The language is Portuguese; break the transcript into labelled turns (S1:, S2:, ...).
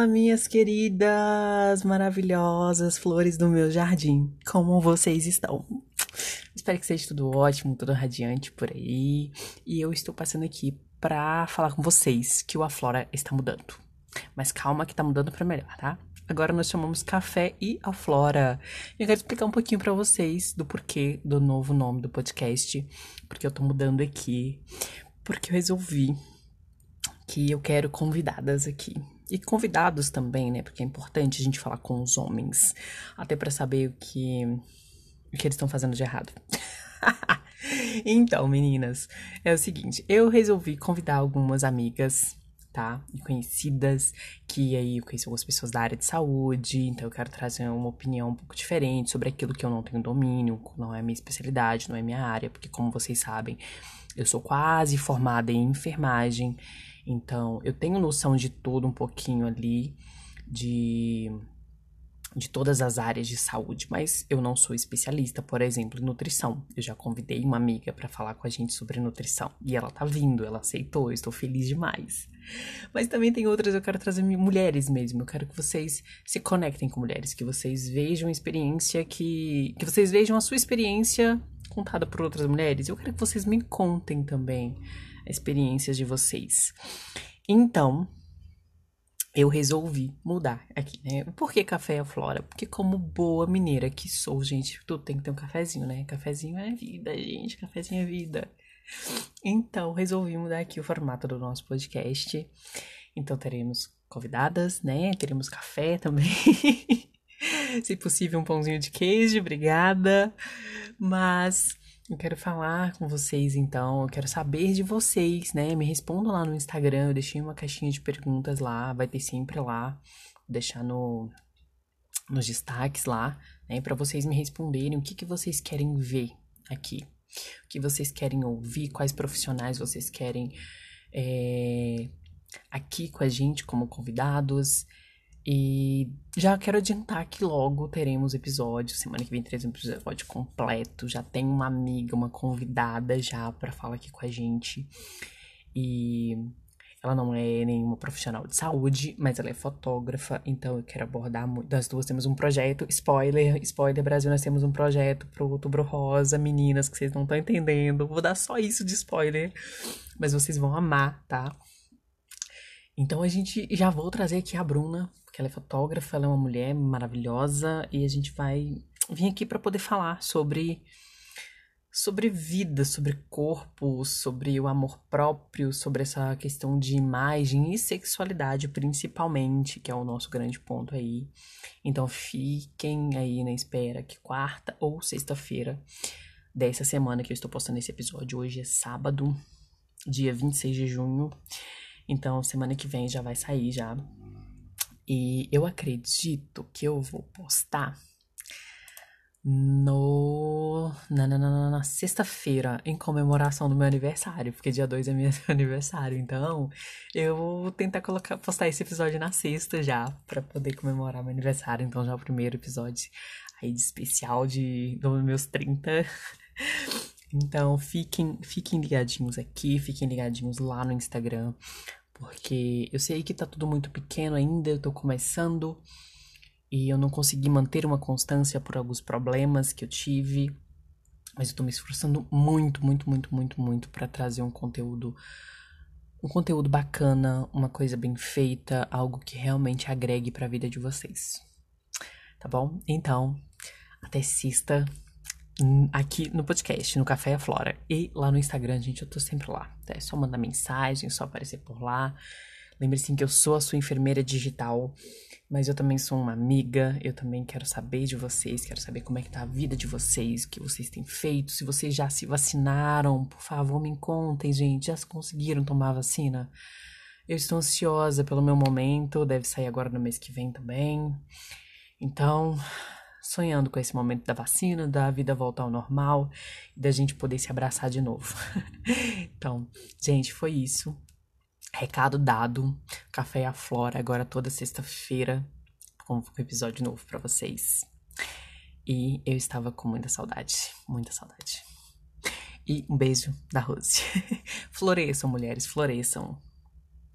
S1: Fala, minhas queridas, maravilhosas flores do meu jardim. Como vocês estão? Espero que seja tudo ótimo, tudo radiante por aí. E eu estou passando aqui para falar com vocês que o Aflora está mudando. Mas calma que tá mudando para melhor, tá? Agora nós chamamos Café e Aflora. Eu quero explicar um pouquinho para vocês do porquê do novo nome do podcast, porque eu tô mudando aqui, porque eu resolvi que eu quero convidadas aqui. E convidados também, né? Porque é importante a gente falar com os homens. Até para saber o que, o que eles estão fazendo de errado. então, meninas, é o seguinte: eu resolvi convidar algumas amigas, tá? E conhecidas, que aí eu conheço algumas pessoas da área de saúde, então eu quero trazer uma opinião um pouco diferente sobre aquilo que eu não tenho domínio, não é minha especialidade, não é minha área, porque como vocês sabem, eu sou quase formada em enfermagem. Então, eu tenho noção de tudo um pouquinho ali, de, de todas as áreas de saúde, mas eu não sou especialista, por exemplo, em nutrição. Eu já convidei uma amiga para falar com a gente sobre nutrição e ela tá vindo, ela aceitou, estou feliz demais. Mas também tem outras, eu quero trazer mulheres mesmo. Eu quero que vocês se conectem com mulheres, que vocês vejam experiência que que vocês vejam a sua experiência contada por outras mulheres. Eu quero que vocês me contem também experiências de vocês. Então, eu resolvi mudar aqui, né? Por que café é flora? Porque como boa mineira que sou, gente, tudo tem que ter um cafezinho, né? Cafezinho é vida, gente, cafezinho é vida. Então, resolvi mudar aqui o formato do nosso podcast. Então, teremos convidadas, né? Teremos café também. Se possível, um pãozinho de queijo, obrigada. Mas eu quero falar com vocês então, eu quero saber de vocês, né? Me respondam lá no Instagram, eu deixei uma caixinha de perguntas lá, vai ter sempre lá, vou deixar no nos destaques lá, né, para vocês me responderem o que que vocês querem ver aqui, o que vocês querem ouvir, quais profissionais vocês querem é, aqui com a gente como convidados. E já quero adiantar que logo teremos episódio. Semana que vem teremos um episódio completo. Já tem uma amiga, uma convidada já para falar aqui com a gente. E ela não é nenhuma profissional de saúde, mas ela é fotógrafa, então eu quero abordar das duas temos um projeto, spoiler, spoiler Brasil, nós temos um projeto pro Outubro Rosa, meninas que vocês não estão entendendo. Vou dar só isso de spoiler, mas vocês vão amar, tá? Então a gente já vou trazer aqui a Bruna, ela é fotógrafa, ela é uma mulher maravilhosa e a gente vai vir aqui para poder falar sobre sobre vida, sobre corpo, sobre o amor próprio, sobre essa questão de imagem e sexualidade principalmente, que é o nosso grande ponto aí. Então fiquem aí na espera que quarta ou sexta-feira dessa semana que eu estou postando esse episódio, hoje é sábado, dia 26 de junho. Então, semana que vem já vai sair já. E eu acredito que eu vou postar no na, na, na, na sexta-feira em comemoração do meu aniversário, porque dia 2 é meu aniversário, então eu vou tentar colocar postar esse episódio na sexta já para poder comemorar meu aniversário, então já é o primeiro episódio aí de especial de dos meus 30. Então, fiquem, fiquem ligadinhos aqui, fiquem ligadinhos lá no Instagram, porque eu sei que tá tudo muito pequeno ainda, eu tô começando e eu não consegui manter uma constância por alguns problemas que eu tive, mas eu tô me esforçando muito, muito, muito, muito, muito para trazer um conteúdo um conteúdo bacana, uma coisa bem feita, algo que realmente agregue para a vida de vocês. Tá bom? Então, até sexta aqui no podcast, no Café a Flora. E lá no Instagram, gente, eu tô sempre lá. É só mandar mensagem, só aparecer por lá. Lembre-se que eu sou a sua enfermeira digital, mas eu também sou uma amiga, eu também quero saber de vocês, quero saber como é que tá a vida de vocês, o que vocês têm feito, se vocês já se vacinaram, por favor, me contem, gente, já conseguiram tomar a vacina? Eu estou ansiosa pelo meu momento, deve sair agora no mês que vem também. Então, sonhando com esse momento da vacina, da vida voltar ao normal e da gente poder se abraçar de novo. então, gente, foi isso. Recado dado. Café à Flora, agora toda sexta-feira, com um episódio novo para vocês. E eu estava com muita saudade, muita saudade. E um beijo da Rose. floresçam, mulheres, floresçam.